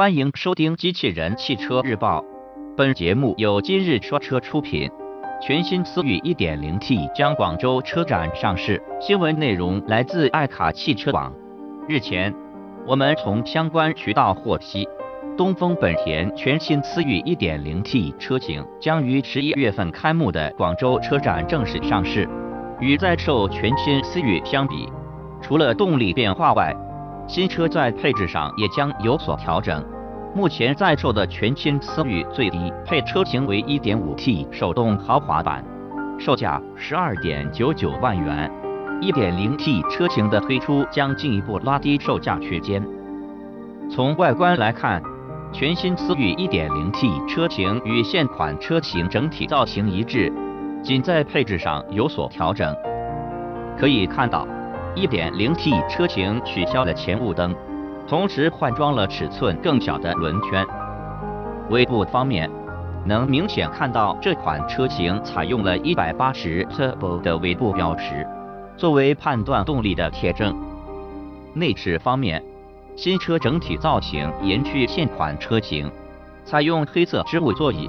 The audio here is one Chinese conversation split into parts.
欢迎收听《机器人汽车日报》，本节目由今日说车出品。全新思域 1.0T 将广州车展上市，新闻内容来自爱卡汽车网。日前，我们从相关渠道获悉，东风本田全新思域 1.0T 车型将于十一月份开幕的广州车展正式上市。与在售全新思域相比，除了动力变化外，新车在配置上也将有所调整。目前在售的全新思域最低配车型为 1.5T 手动豪华版，售价12.99万元。1.0T 车型的推出将进一步拉低售价区间。从外观来看，全新思域 1.0T 车型与现款车型整体造型一致，仅在配置上有所调整。可以看到。1.0T 车型取消了前雾灯，同时换装了尺寸更小的轮圈。尾部方面，能明显看到这款车型采用了一百八十 Turbo 的尾部标识，作为判断动力的铁证。内饰方面，新车整体造型延续现款车型，采用黑色织物座椅，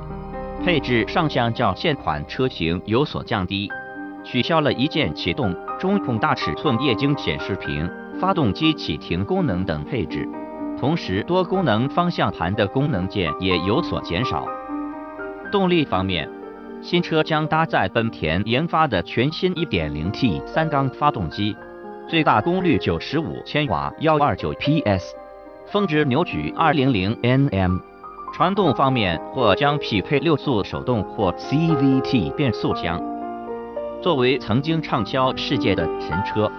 配置上相较现款车型有所降低。取消了一键启动、中控大尺寸液晶显示屏、发动机启停功能等配置，同时多功能方向盘的功能键也有所减少。动力方面，新车将搭载本田研发的全新 1.0T 三缸发动机，最大功率95千瓦，129 PS，峰值扭矩200 Nm。传动方面或将匹配六速手动或 CVT 变速箱。作为曾经畅销世界的神车，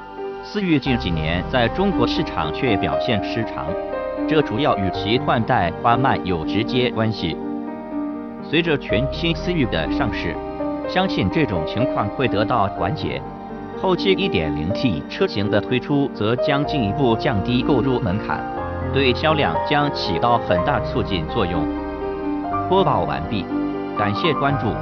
思域近几年在中国市场却表现失常，这主要与其换代缓慢有直接关系。随着全新思域的上市，相信这种情况会得到缓解。后期 1.0T 车型的推出，则将进一步降低购入门槛，对销量将起到很大促进作用。播报完毕，感谢关注。